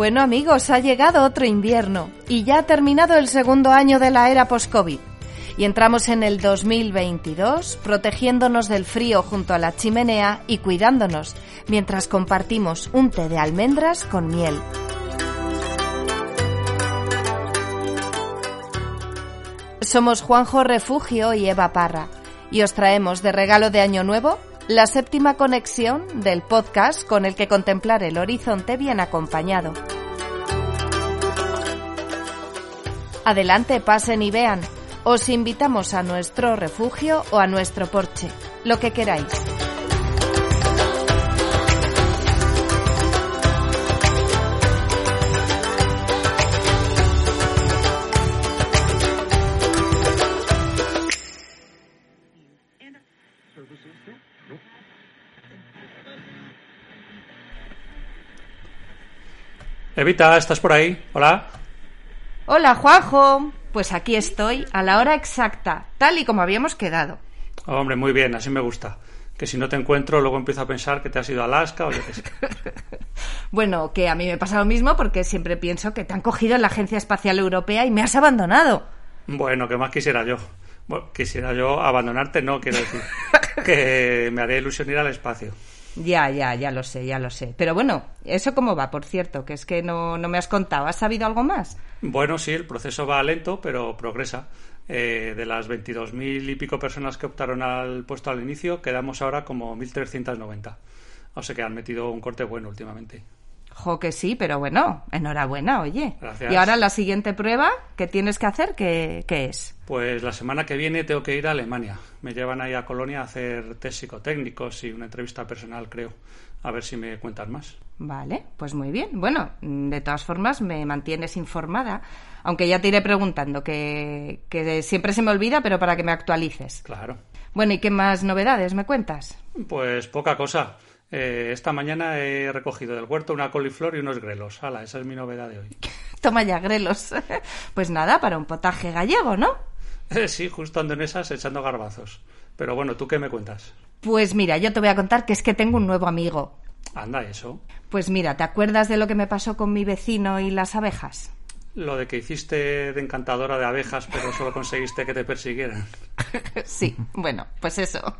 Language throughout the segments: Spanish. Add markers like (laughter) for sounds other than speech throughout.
Bueno amigos, ha llegado otro invierno y ya ha terminado el segundo año de la era post-COVID. Y entramos en el 2022 protegiéndonos del frío junto a la chimenea y cuidándonos mientras compartimos un té de almendras con miel. Somos Juanjo Refugio y Eva Parra y os traemos de regalo de Año Nuevo la séptima conexión del podcast con el que contemplar el horizonte bien acompañado. Adelante, pasen y vean. Os invitamos a nuestro refugio o a nuestro porche, lo que queráis. Evita, ¿estás por ahí? Hola. Hola, Juanjo. Pues aquí estoy, a la hora exacta, tal y como habíamos quedado. Hombre, muy bien, así me gusta. Que si no te encuentro, luego empiezo a pensar que te has ido a Alaska o yo qué sé. (laughs) bueno, que a mí me pasa lo mismo porque siempre pienso que te han cogido en la Agencia Espacial Europea y me has abandonado. Bueno, ¿qué más quisiera yo? Bueno, quisiera yo abandonarte, no, quiero decir. (laughs) que me haría ilusión ir al espacio. Ya, ya, ya lo sé, ya lo sé. Pero bueno, ¿eso cómo va, por cierto? Que es que no, no me has contado. ¿Has sabido algo más? Bueno, sí, el proceso va lento, pero progresa. Eh, de las 22.000 y pico personas que optaron al puesto al inicio, quedamos ahora como 1.390. O sea que han metido un corte bueno últimamente. Jo, que sí, pero bueno, enhorabuena, oye. Gracias. Y ahora la siguiente prueba que tienes que hacer, ¿qué, ¿qué, es? Pues la semana que viene tengo que ir a Alemania. Me llevan ahí a Colonia a hacer test psicotécnicos y una entrevista personal, creo. A ver si me cuentan más. Vale, pues muy bien. Bueno, de todas formas me mantienes informada, aunque ya te iré preguntando, que, que siempre se me olvida, pero para que me actualices. Claro. Bueno, ¿y qué más novedades me cuentas? Pues poca cosa. Eh, esta mañana he recogido del huerto una coliflor y unos grelos. Hala, esa es mi novedad de hoy. (laughs) Toma ya, grelos. (laughs) pues nada, para un potaje gallego, ¿no? (laughs) sí, justo ando en esas echando garbazos. Pero bueno, ¿tú qué me cuentas? Pues mira, yo te voy a contar que es que tengo un nuevo amigo. Anda, eso. Pues mira, ¿te acuerdas de lo que me pasó con mi vecino y las abejas? Lo de que hiciste de encantadora de abejas, pero solo conseguiste que te persiguieran. (laughs) sí, bueno, pues eso.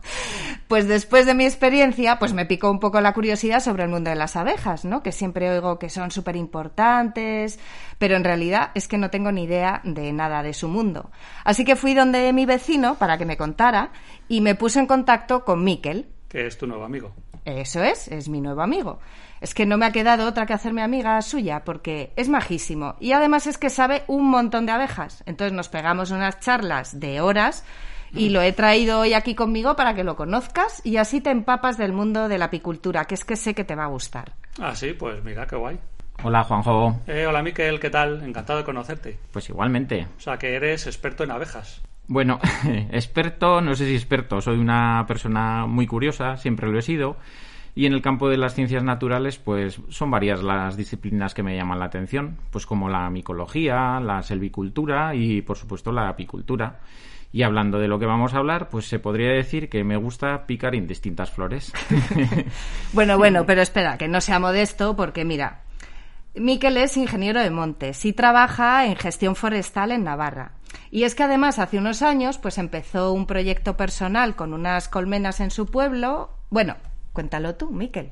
Pues después de mi experiencia, pues me picó un poco la curiosidad sobre el mundo de las abejas, ¿no? Que siempre oigo que son súper importantes, pero en realidad es que no tengo ni idea de nada de su mundo. Así que fui donde mi vecino para que me contara y me puse en contacto con Miquel. Que es tu nuevo amigo. Eso es, es mi nuevo amigo. Es que no me ha quedado otra que hacerme amiga suya, porque es majísimo. Y además es que sabe un montón de abejas. Entonces nos pegamos unas charlas de horas y lo he traído hoy aquí conmigo para que lo conozcas y así te empapas del mundo de la apicultura, que es que sé que te va a gustar. Ah, sí, pues mira, qué guay. Hola, Juanjo. Eh, hola, Miquel, ¿qué tal? Encantado de conocerte. Pues igualmente. O sea, que eres experto en abejas. Bueno, (laughs) experto, no sé si experto, soy una persona muy curiosa, siempre lo he sido. Y en el campo de las ciencias naturales, pues son varias las disciplinas que me llaman la atención, pues como la micología, la selvicultura y, por supuesto, la apicultura. Y hablando de lo que vamos a hablar, pues se podría decir que me gusta picar indistintas flores. (laughs) (laughs) bueno, bueno, pero espera, que no sea modesto, porque mira, Miquel es ingeniero de montes y trabaja en gestión forestal en Navarra. Y es que además hace unos años pues empezó un proyecto personal con unas colmenas en su pueblo. Bueno, cuéntalo tú, Miquel.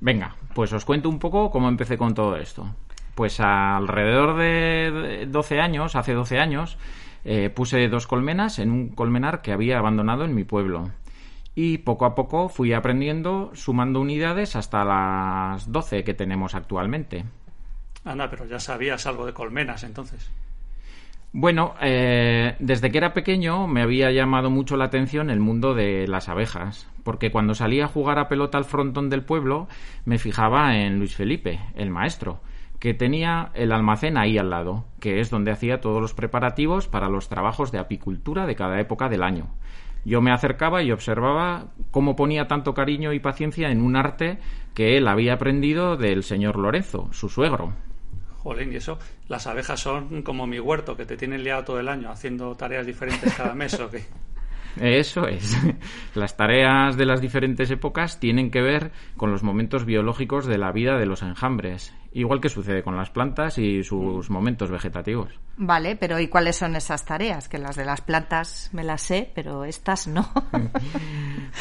Venga, pues os cuento un poco cómo empecé con todo esto. Pues alrededor de 12 años, hace 12 años, eh, puse dos colmenas en un colmenar que había abandonado en mi pueblo. Y poco a poco fui aprendiendo, sumando unidades hasta las 12 que tenemos actualmente. Anda, pero ya sabías algo de colmenas entonces. Bueno, eh, desde que era pequeño me había llamado mucho la atención el mundo de las abejas, porque cuando salía a jugar a pelota al frontón del pueblo me fijaba en Luis Felipe, el maestro, que tenía el almacén ahí al lado, que es donde hacía todos los preparativos para los trabajos de apicultura de cada época del año. Yo me acercaba y observaba cómo ponía tanto cariño y paciencia en un arte que él había aprendido del señor Lorenzo, su suegro. Jolín, y eso, las abejas son como mi huerto, que te tienen liado todo el año haciendo tareas diferentes cada mes, ¿o qué? (laughs) Eso es. Las tareas de las diferentes épocas tienen que ver con los momentos biológicos de la vida de los enjambres. Igual que sucede con las plantas y sus momentos vegetativos. Vale, pero ¿y cuáles son esas tareas? Que las de las plantas me las sé, pero estas no. (laughs)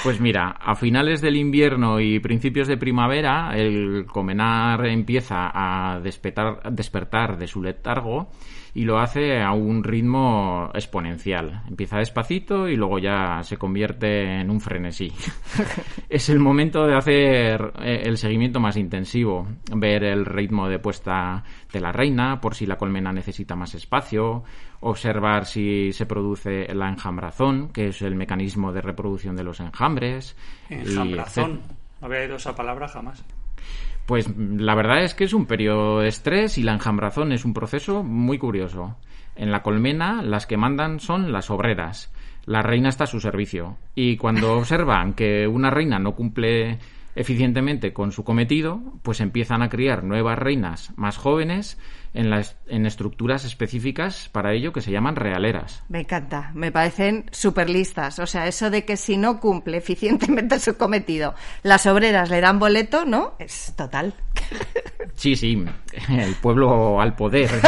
Pues mira, a finales del invierno y principios de primavera, el comenar empieza a despertar, despertar de su letargo y lo hace a un ritmo exponencial. Empieza despacito y luego ya se convierte en un frenesí. (laughs) es el momento de hacer eh, el seguimiento más intensivo, ver el ritmo de puesta de la reina, por si la colmena necesita más espacio, observar si se produce la enjambrazón, que es el mecanismo de reproducción de los enjambres. Enjambrazón. No había oído esa palabra jamás. Pues la verdad es que es un periodo de estrés y la enjambrazón es un proceso muy curioso. En la colmena las que mandan son las obreras. La reina está a su servicio. Y cuando (laughs) observan que una reina no cumple eficientemente con su cometido, pues empiezan a criar nuevas reinas más jóvenes en, las, en estructuras específicas para ello que se llaman realeras. Me encanta, me parecen súper listas. O sea, eso de que si no cumple eficientemente su cometido, las obreras le dan boleto, ¿no? Es total. Sí, sí, el pueblo al poder. (laughs)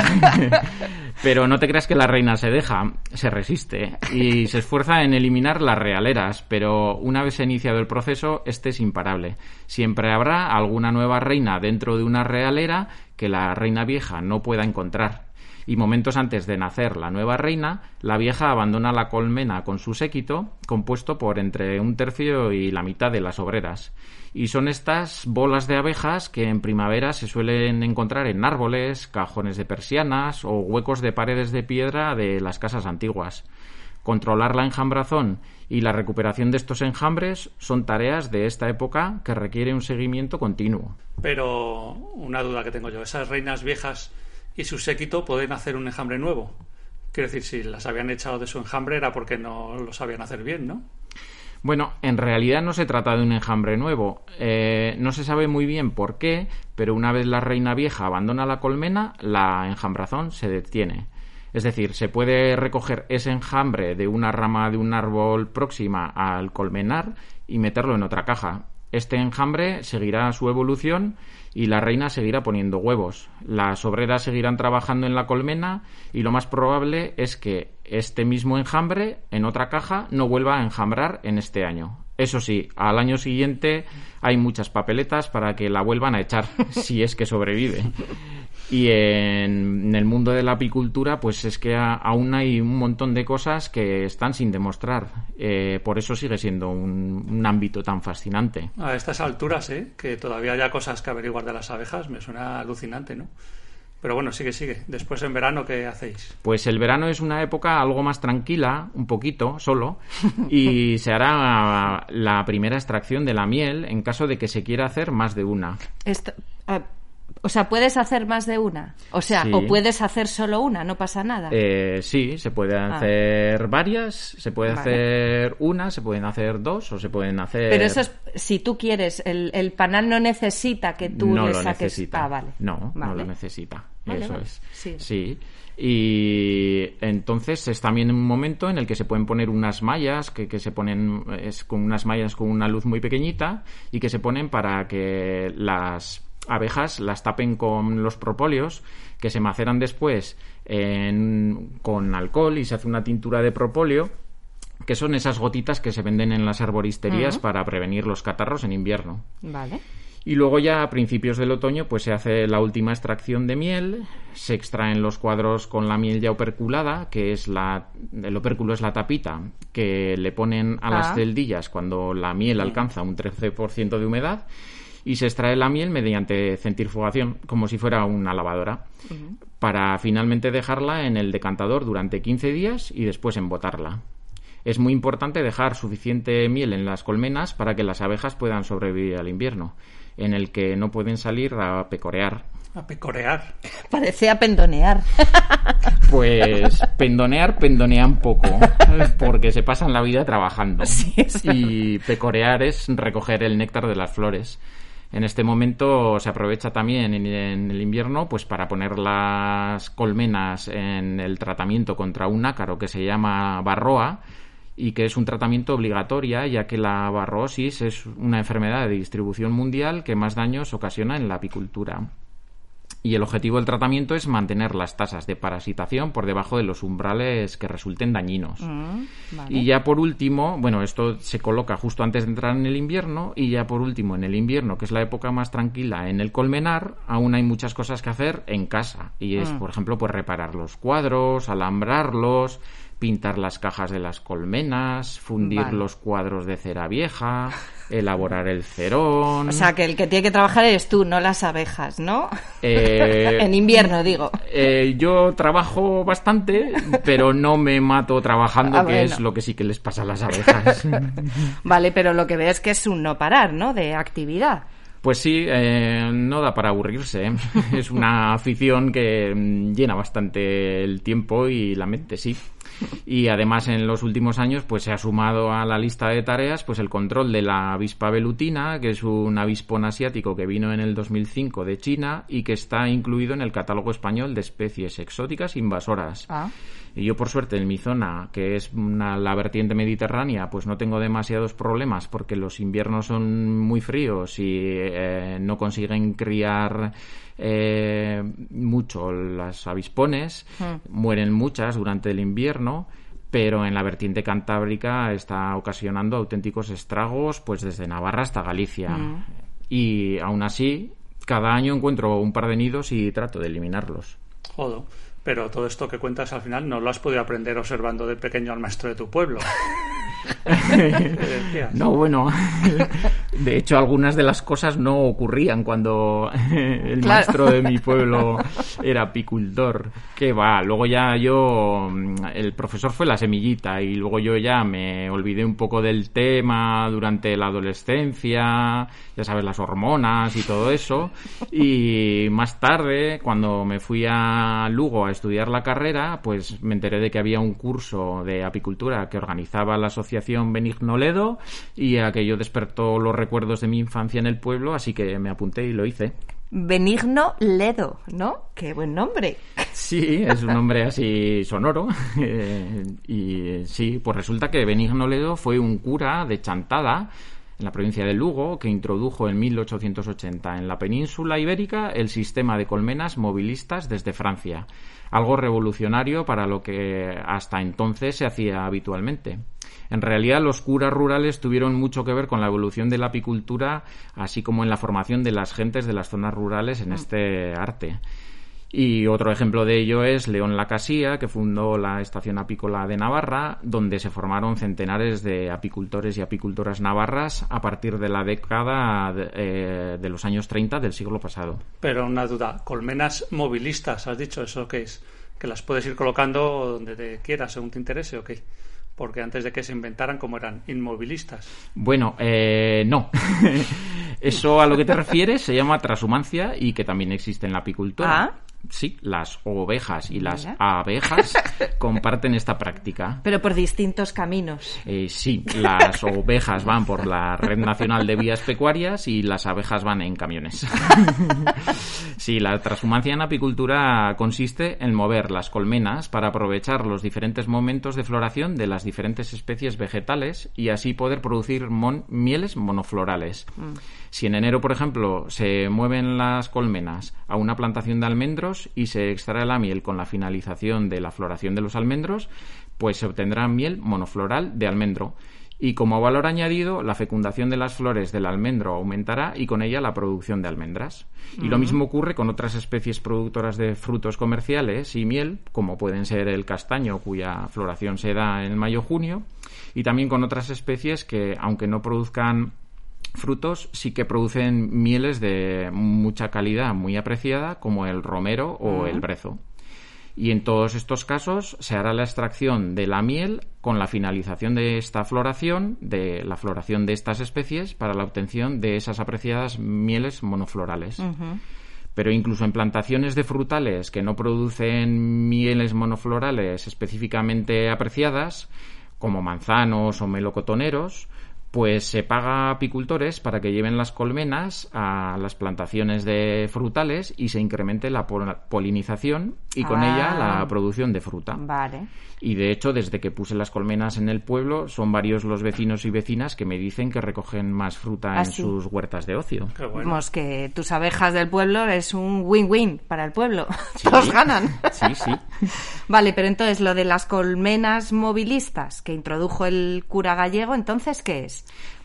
Pero no te creas que la reina se deja, se resiste y se esfuerza en eliminar las realeras, pero una vez iniciado el proceso, este es imparable. Siempre habrá alguna nueva reina dentro de una realera que la reina vieja no pueda encontrar. Y momentos antes de nacer la nueva reina, la vieja abandona la colmena con su séquito, compuesto por entre un tercio y la mitad de las obreras. Y son estas bolas de abejas que en primavera se suelen encontrar en árboles, cajones de persianas o huecos de paredes de piedra de las casas antiguas. Controlar la enjambrazón y la recuperación de estos enjambres son tareas de esta época que requiere un seguimiento continuo. Pero una duda que tengo yo, ¿esas reinas viejas y su séquito pueden hacer un enjambre nuevo? Quiero decir, si las habían echado de su enjambre era porque no lo sabían hacer bien, ¿no? Bueno, en realidad no se trata de un enjambre nuevo. Eh, no se sabe muy bien por qué, pero una vez la reina vieja abandona la colmena, la enjambrazón se detiene. Es decir, se puede recoger ese enjambre de una rama de un árbol próxima al colmenar y meterlo en otra caja. Este enjambre seguirá su evolución y la reina seguirá poniendo huevos. Las obreras seguirán trabajando en la colmena y lo más probable es que este mismo enjambre en otra caja no vuelva a enjambrar en este año. Eso sí, al año siguiente hay muchas papeletas para que la vuelvan a echar, (laughs) si es que sobrevive. Y en, el mundo de la apicultura, pues es que aún hay un montón de cosas que están sin demostrar. Eh, por eso sigue siendo un, ámbito tan fascinante. A estas alturas, ¿eh? que todavía haya cosas que averiguar de las abejas, me suena alucinante, ¿no? Pero bueno, sigue, sigue. Después en verano, ¿qué hacéis? Pues el verano es una época algo más tranquila, un poquito, solo, y se hará la primera extracción de la miel en caso de que se quiera hacer más de una. Esto, o sea, puedes hacer más de una. O sea, o puedes hacer solo una, no pasa nada. Eh, sí, se pueden ah. hacer varias, se puede hacer una, se pueden hacer dos o se pueden hacer. Pero eso es si tú quieres. El, panal no necesita que tú no le saques. Lo necesita. Ah, vale. No, no lo necesita. eso es. Sí. sí. Y entonces es también un momento en el que se pueden poner unas mallas que, que se ponen es con unas mallas con una luz muy pequeñita y que se ponen para que las abejas las tapen con los propóleos que se maceran después con alcohol y se hace una tintura de propóleo que son esas gotitas que se venden en las arboristerías para prevenir los catarros en invierno. Vale. Y luego ya a principios del otoño pues se hace la última extracción de miel, se extraen los cuadros con la miel ya operculada, que es la el opérculo es la tapita que le ponen a las ah. celdillas cuando la miel alcanza un 13% de humedad y se extrae la miel mediante centrifugación, como si fuera una lavadora, para finalmente dejarla en el decantador durante 15 días y después embotarla. Es muy importante dejar suficiente miel en las colmenas para que las abejas puedan sobrevivir al invierno, en el que no pueden salir a pecorear. A pecorear. Parecía pendonear. (laughs) Pues pendonear, pendonean poco, (laughs) porque se pasan la vida trabajando. y pecorear es recoger el néctar de las flores. En este momento se aprovecha también en, el invierno pues para poner las colmenas en el tratamiento contra un ácaro que se llama barroa y que es un tratamiento obligatorio ya que la barrosis es una enfermedad de distribución mundial que más daños ocasiona en la apicultura. Y el objetivo del tratamiento es mantener las tasas de parasitación por debajo de los umbrales que resulten dañinos. Mm, vale. Y ya por último, bueno, esto se coloca justo antes de entrar en el invierno y ya por último en el invierno, que es la época más tranquila en el colmenar, aún hay muchas cosas que hacer en casa y es, Mm. por ejemplo, pues reparar los cuadros, alambrarlos, pintar las cajas de las colmenas, fundir Vale. los cuadros de cera vieja, (laughs) elaborar el cerón. O sea, que el que tiene que trabajar eres tú, no las abejas, ¿no? Eh, (laughs) en invierno, digo. Eh, yo trabajo bastante, pero no me mato trabajando, Ah, que bueno. es lo que sí que les pasa a las abejas. (laughs) Vale, pero lo que veo es que es un no parar, ¿no? De actividad. Pues sí, eh, no da para aburrirse. ¿eh? Es una afición que mm, llena bastante el tiempo y la mente, sí. Y además en los últimos años pues se ha sumado a la lista de tareas pues el control de la avispa velutina, que es un avispón asiático que vino en el 2005 de China y que está incluido en el catálogo español de especies exóticas invasoras. Ah. Y yo, por suerte, en mi zona, que es una- la vertiente mediterránea, pues no tengo demasiados problemas porque los inviernos son muy fríos y eh, no consiguen criar eh, mucho las avispones. Mueren muchas durante el invierno. Pero en la vertiente cantábrica está ocasionando auténticos estragos, pues desde Navarra hasta Galicia. Y aún así, cada año encuentro un par de nidos y trato de eliminarlos. Jodo. Pero todo esto que cuentas al final no lo has podido aprender observando de pequeño al maestro de tu pueblo. (laughs) No, bueno, de hecho algunas de las cosas no ocurrían cuando el Claro. maestro de mi pueblo era apicultor. Que va, luego ya yo, mm, el profesor fue la semillita y luego yo ya me olvidé un poco del tema durante la adolescencia, ya sabes, las hormonas y todo eso. Y más tarde, cuando me fui a Lugo a estudiar la carrera, pues me enteré de que había un curso de apicultura que organizaba la asociación Benigno Ledo y aquello despertó los recuerdos de mi infancia en el pueblo, así que me apunté y lo hice. Benigno Ledo, ¿no? Qué buen nombre. Sí, es un nombre así sonoro. (laughs) Eh, y sí, pues resulta que Benigno Ledo fue un cura de Chantada, en la provincia de Lugo, que introdujo en 1880 en la península ibérica el sistema de colmenas movilistas desde Francia, algo revolucionario para lo que hasta entonces se hacía habitualmente. En realidad, los curas rurales tuvieron mucho que ver con la evolución de la apicultura, así como en la formación de las gentes de las zonas rurales en este arte. Y otro ejemplo de ello es León Lacasía, que fundó la Estación Apícola de Navarra, donde se formaron centenares de apicultores y apicultoras navarras a partir de la década de, eh, de los años 30 del siglo pasado. Pero una duda, colmenas movilistas, has dicho, ¿eso qué es? Que las puedes ir colocando donde te quieras, según te interese, ¿o qué? Porque antes de que se inventaran, como eran? Inmovilistas. Bueno, eh, no. (laughs) Eso a lo que te refieres se llama transhumancia y que también existe en la apicultura. Ah. Sí, las ovejas y las Mira. abejas (laughs) comparten esta práctica. Pero por distintos caminos. Eh, sí, las ovejas van por la Red Nacional de Vías Pecuarias y las abejas van en camiones. (laughs) sí, la transhumancia en apicultura consiste en mover las colmenas para aprovechar los diferentes momentos de floración de las diferentes especies vegetales y así poder producir mon- mieles monoflorales. Si en enero, por ejemplo, se mueven las colmenas a una plantación de almendros y se extrae la miel con la finalización de la floración de los almendros, pues se obtendrá miel monofloral de almendro. Y como valor añadido, la fecundación de las flores del almendro aumentará y con ella la producción de almendras. Y lo mismo ocurre con otras especies productoras de frutos comerciales y miel, como pueden ser el castaño, cuya floración se da en mayo-junio, y también con otras especies que, aunque no produzcan frutos sí que producen mieles de mucha calidad, muy apreciada, como el romero o el brezo. Y en todos estos casos se hará la extracción de la miel con la finalización de esta floración, de la floración de estas especies, para la obtención de esas apreciadas mieles monoflorales. Pero incluso en plantaciones de frutales que no producen mieles monoflorales específicamente apreciadas, como manzanos o melocotoneros, pues se paga a apicultores para que lleven las colmenas a las plantaciones de frutales y se incremente la polinización y con ella la Ah. producción de fruta. Vale. Y de hecho, desde que puse las colmenas en el pueblo, son varios los vecinos y vecinas que me dicen que recogen más fruta Ah, en sí. sus huertas de ocio. Qué bueno. Vamos, que tus abejas del pueblo es un win-win para el pueblo. (laughs) Sí. Todos ganan. Sí, sí. (laughs) Vale, pero entonces lo de las colmenas movilistas que introdujo el cura gallego, entonces, ¿qué es?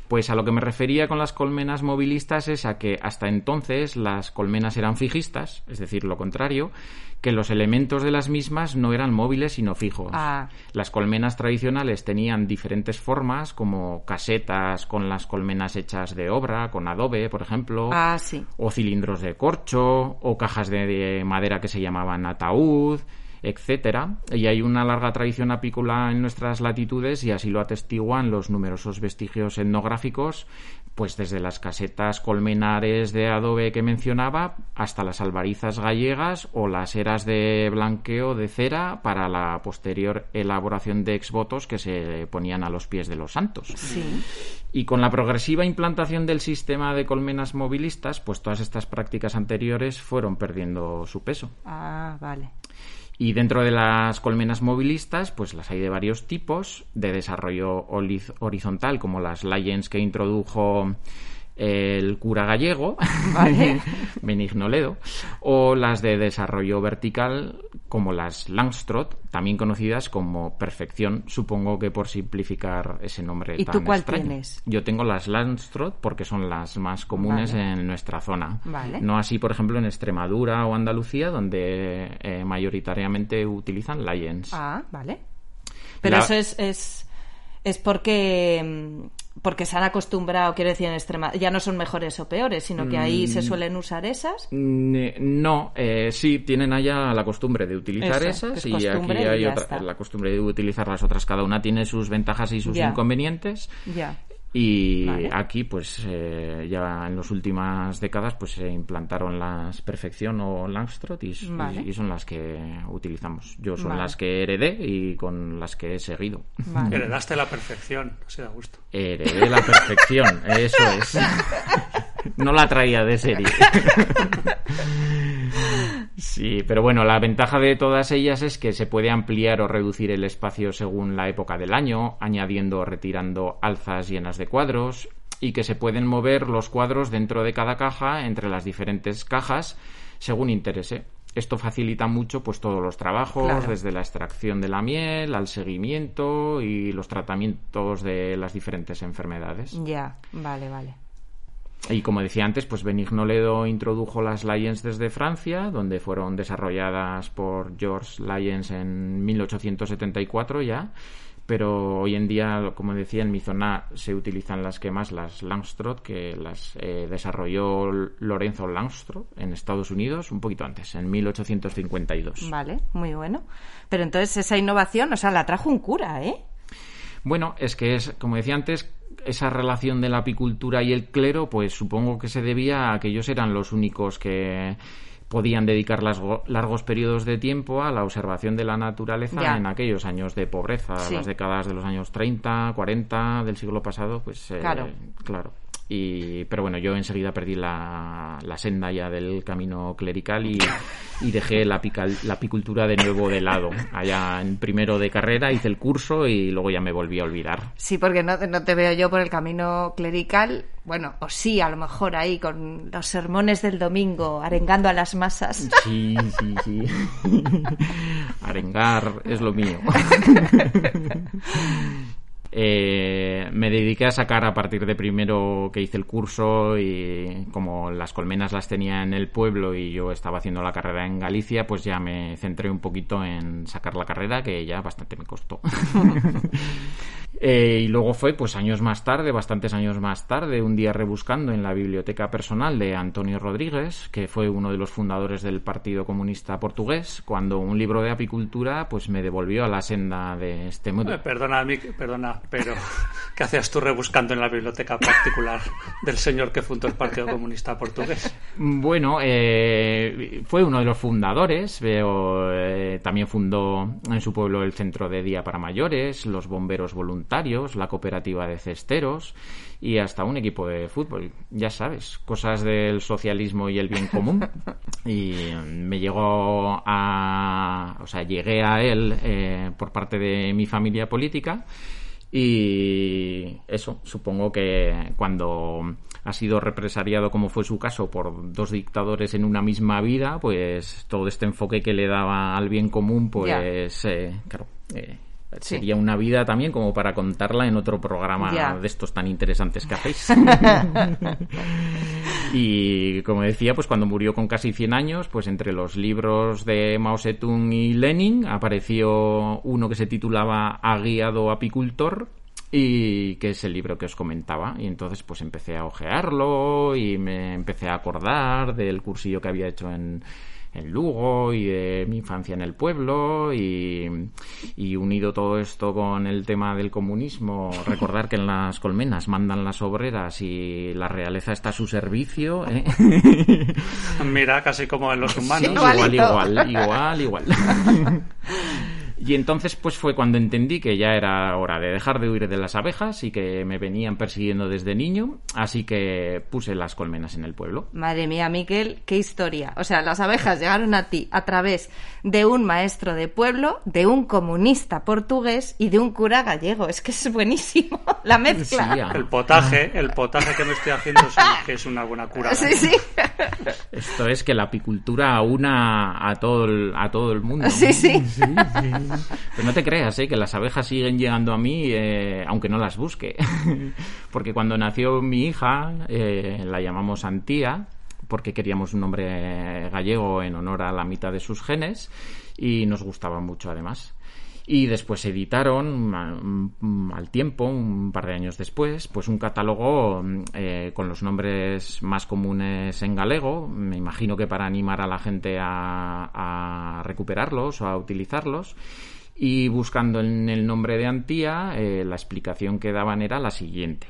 Pues a lo que me refería con las colmenas movilistas es a que hasta entonces las colmenas eran fijistas, es decir, lo contrario, que los elementos de las mismas no eran móviles sino fijos. Ah. Las colmenas tradicionales tenían diferentes formas, como casetas con las colmenas hechas de obra, con adobe, por ejemplo. Ah, sí. o cilindros de corcho, o cajas de, de madera que se llamaban ataúd, etcétera. Y hay una larga tradición apícola en nuestras latitudes y así lo atestiguan los numerosos vestigios etnográficos, pues desde las casetas colmenares de adobe que mencionaba hasta las albarizas gallegas o las eras de blanqueo de cera para la posterior elaboración de exvotos que se ponían a los pies de los santos. Sí. Y con la progresiva implantación del sistema de colmenas movilistas, pues todas estas prácticas anteriores fueron perdiendo su peso. Ah, vale. Y dentro de las colmenas movilistas, pues las hay de varios tipos, de desarrollo horizontal, como las Lions que introdujo el cura gallego, (laughs) Vale. (laughs) Benigno Ledo, o las de desarrollo vertical, como las Langstroth, también conocidas como perfección, supongo que por simplificar ese nombre ¿Y tan tú cuál extraño. tienes? Yo tengo las Langstroth porque son las más comunes Vale. en nuestra zona. Vale. No así, por ejemplo, en Extremadura o Andalucía, donde eh, mayoritariamente utilizan Lions. Ah, vale. Pero La- eso es, es, es porque, mm, porque se han acostumbrado, quiero decir, en extrema, ya no son mejores o peores, sino que ahí Mm. se suelen usar esas. Mm, No, eh, sí, tienen allá la costumbre de utilizar Eso, esas y aquí y hay otra- está. la costumbre de utilizar las otras. Cada una tiene sus ventajas y sus Ya. inconvenientes. Ya. Y Vale. aquí, pues eh, ya en las últimas décadas, pues se implantaron las Perfección o Langstroth y, s- Vale. y son las que utilizamos. Yo son Vale. las que heredé y con las que he seguido. Vale. Heredaste la perfección, así da gusto. Heredé la perfección, eso es. (laughs) No la traía de serie. (laughs) Sí, pero bueno, la ventaja de todas ellas es que se puede ampliar o reducir el espacio según la época del año, añadiendo o retirando alzas llenas de cuadros, y que se pueden mover los cuadros dentro de cada caja entre las diferentes cajas según interese. Esto facilita mucho pues todos los trabajos, Claro. desde la extracción de la miel al seguimiento y los tratamientos de las diferentes enfermedades. Ya, vale, vale. Y como decía antes, pues Benigno Ledo introdujo las Lions desde Francia, donde fueron desarrolladas por George Lyons en 1874 ya. Pero hoy en día, como decía, en mi zona se utilizan las que más, las Langstroth, que las eh, desarrolló Lorenzo Langstroth en Estados Unidos un poquito antes, en 1852. Vale, muy bueno. Pero entonces esa innovación, o sea, la trajo un cura, ¿eh? Bueno, es que es, como decía antes, esa relación de la apicultura y el clero, pues supongo que se debía a que ellos eran los únicos que podían dedicar largo- largos periodos de tiempo a la observación de la naturaleza Ya. en aquellos años de pobreza, Sí. las décadas de los años 30, 40 del siglo pasado, pues eh, Claro. Y, pero bueno, yo enseguida perdí la, la senda ya del camino clerical y, y dejé la, pical- la apicultura de nuevo de lado. Allá en primero de carrera hice el curso y luego ya me volví a olvidar. Sí, porque no, no te veo yo por el camino clerical. Bueno, o sí, a lo mejor ahí con los sermones del domingo, arengando a las masas. Sí, sí, sí. (laughs) Arengar es lo mío. (laughs) Eh, me dediqué a sacar a partir de primero que hice el curso y como las colmenas las tenía en el pueblo y yo estaba haciendo la carrera en Galicia, pues ya me centré un poquito en sacar la carrera que ya bastante me costó. (laughs) Eh, y luego fue, pues años más tarde, bastantes años más tarde, un día rebuscando en la biblioteca personal de Antonio Rodríguez, que fue uno de los fundadores del Partido Comunista Portugués, cuando un libro de apicultura pues me devolvió a la senda de este mundo. Eh, perdona, Mick, perdona, pero ¿qué hacías tú rebuscando en la biblioteca particular del señor que fundó el Partido Comunista Portugués? Bueno, eh, fue uno de los fundadores, veo, eh, también fundó en su pueblo el Centro de Día para Mayores, los Bomberos Voluntarios, voluntarios, la cooperativa de cesteros y hasta un equipo de fútbol. Ya sabes, cosas del socialismo y el bien (laughs) común. Y me llegó a. O sea, llegué a él eh, por parte de mi familia política. Y eso, supongo que cuando ha sido represariado, como fue su caso, por dos dictadores en una misma vida, pues todo este enfoque que le daba al bien común, pues, eh, claro, eh, Sería una vida también como para contarla en otro programa de estos tan interesantes que hacéis. (laughs) y como decía, pues cuando murió con casi 100 años, pues entre los libros de Mao Zedong y Lenin apareció uno que se titulaba A guiado apicultor y que es el libro que os comentaba. Y entonces pues empecé a ojearlo y me empecé a acordar del cursillo que había hecho en en Lugo y de mi infancia en el pueblo y, unido todo esto con el tema del comunismo, recordar que en las colmenas mandan las obreras y la realeza está a su servicio. ¿eh? Mira, casi como en los humanos. igual, igual, igual, igual. (laughs) Y entonces pues fue cuando entendí que ya era hora de dejar de huir de las abejas y que me venían persiguiendo desde niño, así que puse las colmenas en el pueblo. Madre mía, Miquel, qué historia. O sea, las abejas llegaron a ti a través de un maestro de pueblo, de un comunista portugués y de un cura gallego. Es que es buenísimo (laughs) la mezcla. el potaje, el potaje que me estoy haciendo es, que es una buena cura. Sí, sí. Esto es que la apicultura una a todo el, a todo el mundo. Sí, sí. sí, sí. (laughs) Pero no te creas, ¿eh? que las abejas siguen llegando a mí, eh, aunque no las busque. (laughs) porque cuando nació mi hija, eh, la llamamos Antía, porque queríamos un nombre gallego en honor a la mitad de sus genes, y nos gustaba mucho además. Y después editaron al tiempo, un par de años después, pues un catálogo eh, con los nombres más comunes en galego, me imagino que para animar a la gente a, recuperarlos o a utilizarlos. Y buscando en el nombre de Antía, eh, la explicación que daban era la siguiente.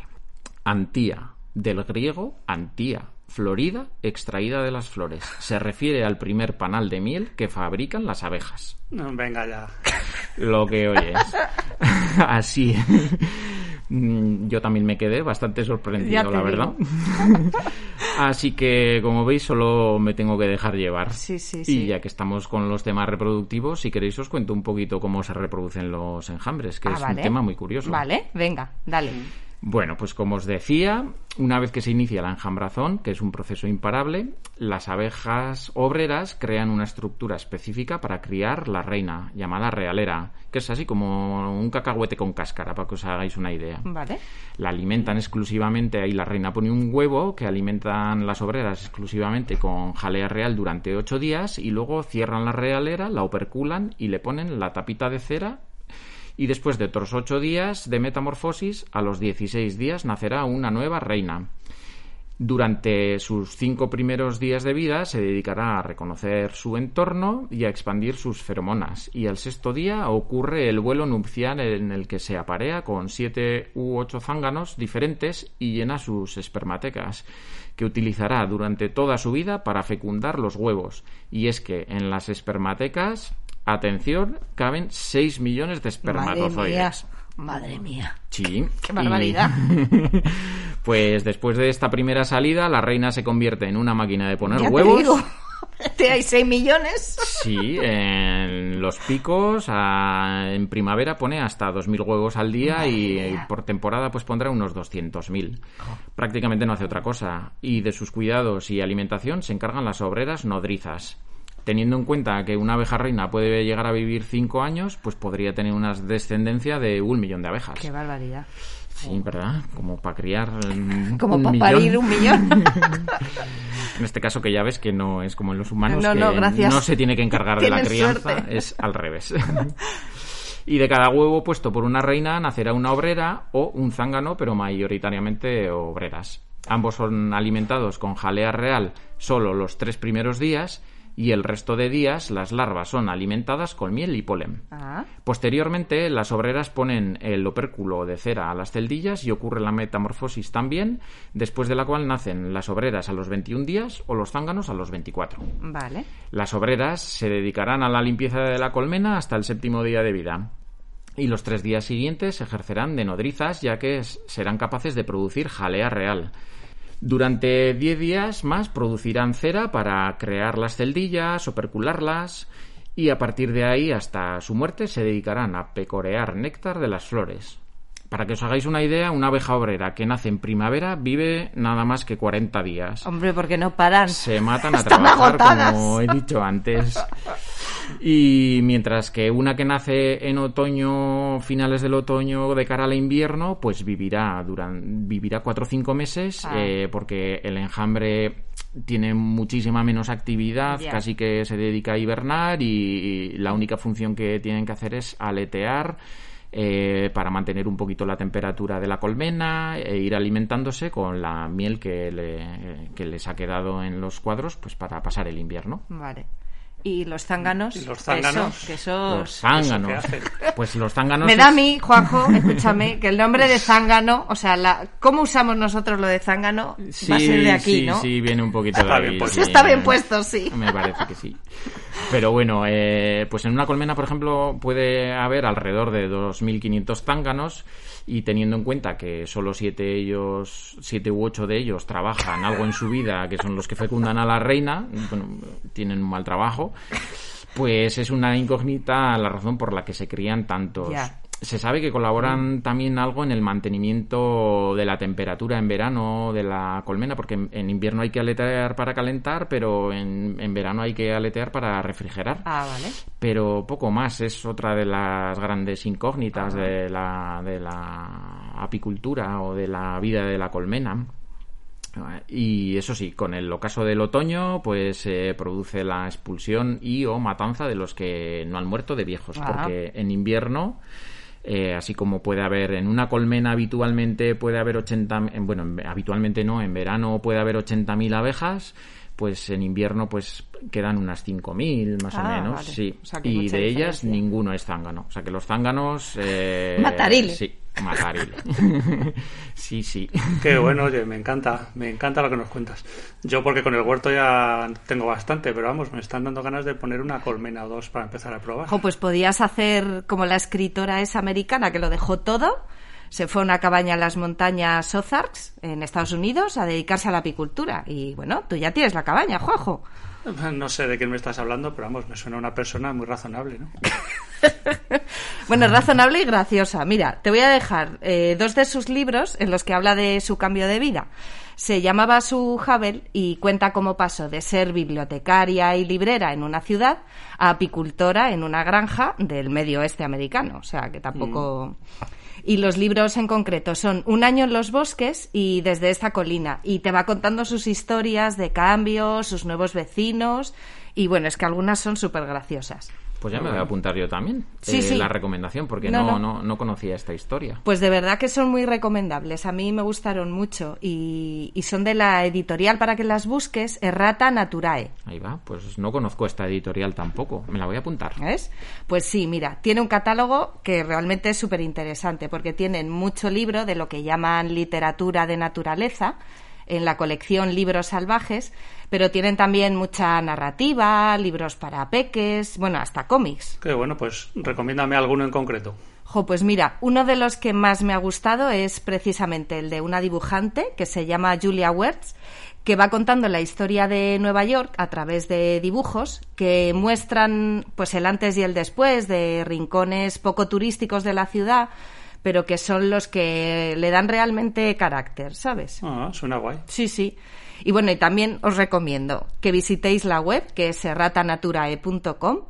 Antía, del griego Antía, florida extraída de las flores. Se refiere al primer panal de miel que fabrican las abejas. venga ya. Lo que oyes. (laughs) Así. Mm, yo también me quedé bastante sorprendido, la verdad. (laughs) Así que, como veis, solo me tengo que dejar llevar. Sí, sí, y ya que estamos con los temas reproductivos, si queréis os cuento un poquito cómo se reproducen los enjambres, que ah, es un tema muy curioso. Vale, venga, dale. Bueno, pues como os decía, una vez que se inicia la enjambrazón, que es un proceso imparable, las abejas obreras crean una estructura específica para criar la reina, llamada realera, que es así como un cacahuete con cáscara, para que os hagáis una idea. Vale. La alimentan exclusivamente, ahí la reina pone un huevo que alimentan las obreras exclusivamente con jalea real durante ocho días y luego cierran la realera, la operculan y le ponen la tapita de cera y después de otros ocho días de metamorfosis, a los 16 días nacerá una nueva reina. Durante sus cinco primeros días de vida se dedicará a reconocer su entorno y a expandir sus feromonas. Y al sexto día ocurre el vuelo nupcial en el que se aparea con siete u ocho zánganos diferentes y llena sus espermatecas, que utilizará durante toda su vida para fecundar los huevos. Y es que en las espermatecas atención, caben 6 millones de espermatozoides. Madre mía. Sí. (laughs) Qué barbaridad. (laughs) pues después de esta primera salida, la reina se convierte en una máquina de poner huevos. (laughs) Te hay 6 millones. Sí, en los picos en primavera pone hasta 2.000 huevos al día y, por temporada pues pondrá unos 200.000. Prácticamente no hace otra cosa. Y de sus cuidados y alimentación se encargan las obreras nodrizas teniendo en cuenta que una abeja reina puede llegar a vivir cinco años, pues podría tener una descendencia de un millón de abejas. Qué barbaridad. Sí, ¿verdad? Como para criar Como para parir un millón. (laughs) en este caso que ya ves que no es como en los humanos, no, que no, gracias. no se tiene que encargar de la crianza, es al revés. (laughs) y de cada huevo puesto por una reina nacerá una obrera o un zángano, pero mayoritariamente obreras. Ambos son alimentados con jalea real solo los tres primeros días y el resto de días las larvas son alimentadas con miel y polen. Ah. Posteriormente, las obreras ponen el opérculo de cera a las celdillas y ocurre la metamorfosis también, después de la cual nacen las obreras a los 21 días o los zánganos a los 24. Vale. Las obreras se dedicarán a la limpieza de la colmena hasta el séptimo día de vida. y los tres días siguientes ejercerán de nodrizas ya que serán capaces de producir jalea real. Durante diez días más producirán cera para crear las celdillas o percularlas y a partir de ahí hasta su muerte se dedicarán a pecorear néctar de las flores. Para que os hagáis una idea, una abeja obrera que nace en primavera vive nada más que 40 días. Hombre, porque no paran. Se matan a trabajar, como he dicho antes. Y mientras que una que nace en otoño, finales del otoño, de cara al invierno, pues vivirá durante, vivirá cuatro o cinco meses, ah. eh, porque el enjambre tiene muchísima menos actividad, casi que se dedica a hibernar y la única función que tienen que hacer es aletear eh, para mantener un poquito la temperatura de la colmena e ir alimentándose con la miel que, le, que les ha quedado en los cuadros pues para pasar el invierno. Vale y los zánganos. los zánganos? Los zánganos. Pues los zánganos. Me da a mí, Juanjo, escúchame, que el nombre de zángano, o sea, la, cómo usamos nosotros lo de zángano, va a ser de aquí, sí, ¿no? Sí, viene un poquito de ahí. está bien puesto, sí. Me parece que sí. Pero bueno, eh, pues en una colmena, por ejemplo, puede haber alrededor de 2.500 zánganos y teniendo en cuenta que solo siete ellos, siete u ocho de ellos trabajan algo en su vida, que son los que fecundan a la reina, tienen un mal trabajo, pues es una incógnita la razón por la que se crían tantos se sabe que colaboran también algo en el mantenimiento de la temperatura en verano de la colmena, porque en, invierno hay que aletear para calentar, pero en, verano hay que aletear para refrigerar. Ah, vale. Pero poco más, es otra de las grandes incógnitas de, la, de la apicultura o de la vida de la colmena. Y eso sí, con el ocaso del otoño, pues se produce la expulsión y o matanza de los que no han muerto de viejos, ah. porque en invierno eh, así como puede haber en una colmena habitualmente puede haber 80, bueno, habitualmente no, en verano puede haber 80.000 abejas, pues en invierno pues quedan unas 5.000 más o ah, menos, sí. y de ellas ninguno es zángano. O sea que los zánganos... Eh, Sí, mataril. (laughs) sí, sí. Qué bueno, oye, me encanta, me encanta lo que nos cuentas. Yo porque con el huerto ya tengo bastante, pero vamos, me están dando ganas de poner una colmena o dos para empezar a probar. O pues podías hacer como la escritora esa americana que lo dejó todo se fue a una cabaña en las montañas Ozarks, en Estados Unidos, a dedicarse a la apicultura. Y bueno, tú ya tienes la cabaña, Juanjo. (laughs) No sé de quién me estás hablando, pero vamos, me suena una persona muy razonable, ¿no? (laughs) bueno, razonable y graciosa. Mira, te voy a dejar eh, dos de sus libros en los que habla de su cambio de vida. Se llamaba Su Havel y cuenta cómo pasó de ser bibliotecaria y librera en una ciudad a apicultora en una granja del medio oeste americano. O sea, que tampoco... Mm. Y los libros en concreto son Un año en los bosques y Desde esta colina. Y te va contando sus historias de cambios, sus nuevos vecinos. Y bueno, es que algunas son súper graciosas. Pues ya me voy a apuntar yo también eh, la recomendación, porque no no. no, conocía esta historia. Pues de verdad que son muy recomendables. A mí me gustaron mucho y, son de la editorial para que las busques, Errata Naturae. Ahí va, pues no conozco esta editorial tampoco. Me la voy a apuntar. ¿Ves? Pues sí, mira, tiene un catálogo que realmente es súper interesante porque tienen mucho libro de lo que llaman literatura de naturaleza en la colección Libros Salvajes, pero tienen también mucha narrativa, libros para peques, bueno, hasta cómics. Qué bueno, pues recomiéndame alguno en concreto. Jo, pues mira, uno de los que más me ha gustado es precisamente el de una dibujante que se llama Julia Wertz, que va contando la historia de Nueva York a través de dibujos que muestran pues el antes y el después de rincones poco turísticos de la ciudad, pero que son los que le dan realmente carácter, ¿sabes? Ah, suena guay. Sí, sí. Y bueno, y también os recomiendo que visitéis la web, que es serratanaturae.com,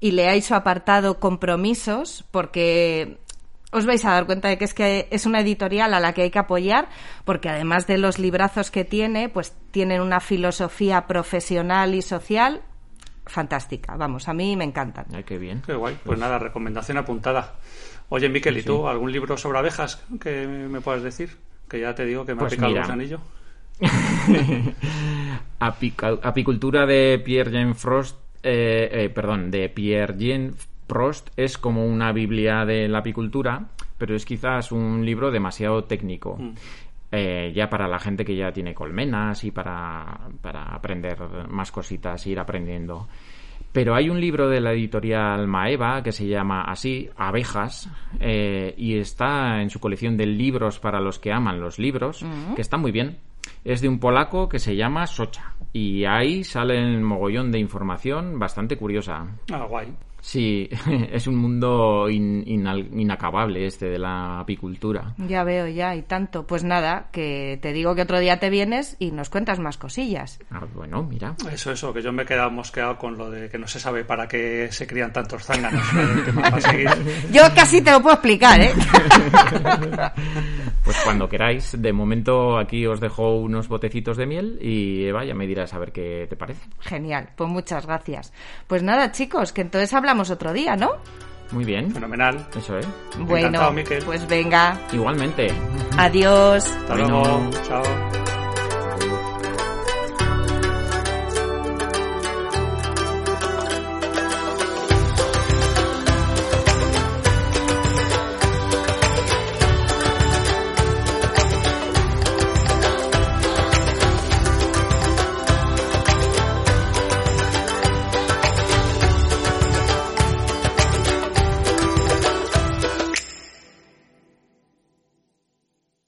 y leáis su apartado compromisos, porque os vais a dar cuenta de que es que es una editorial a la que hay que apoyar, porque además de los librazos que tiene, pues tienen una filosofía profesional y social fantástica. Vamos, a mí me encantan. Ay, qué bien. Qué guay. Pues nada, recomendación apuntada. Oye, Miquel, ¿y tú algún libro sobre abejas que me puedas decir? Que ya te digo que me ha pues picado el anillo. (laughs) Apicultura de Pierre Jean Frost, eh, eh, perdón, de Pierre Jean Frost es como una Biblia de la apicultura, pero es quizás un libro demasiado técnico. Mm. Eh, ya para la gente que ya tiene colmenas y para, para aprender más cositas, ir aprendiendo Pero hay un libro de la editorial Maeva que se llama así, Abejas, eh, y está en su colección de libros para los que aman los libros, que está muy bien. Es de un polaco que se llama Socha. Y ahí sale un mogollón de información bastante curiosa. Ah, guay. Sí, (laughs) es un mundo in- inal- inacabable este de la apicultura. Ya veo, ya, y tanto. Pues nada, que te digo que otro día te vienes y nos cuentas más cosillas. Ah, bueno, mira. Eso, eso, que yo me he quedado mosqueado con lo de que no se sabe para qué se crían tantos zánganos. (laughs) Yo casi te lo puedo explicar, ¿eh? (laughs) Pues cuando queráis, de momento aquí os dejo unos botecitos de miel y Eva ya me dirás a ver qué te parece. Genial, pues muchas gracias. Pues nada, chicos, que entonces hablamos otro día, ¿no? Muy bien, Fenomenal. eso es. Bueno, pues venga, Igualmente. adiós. Hasta Bueno. luego. Chao.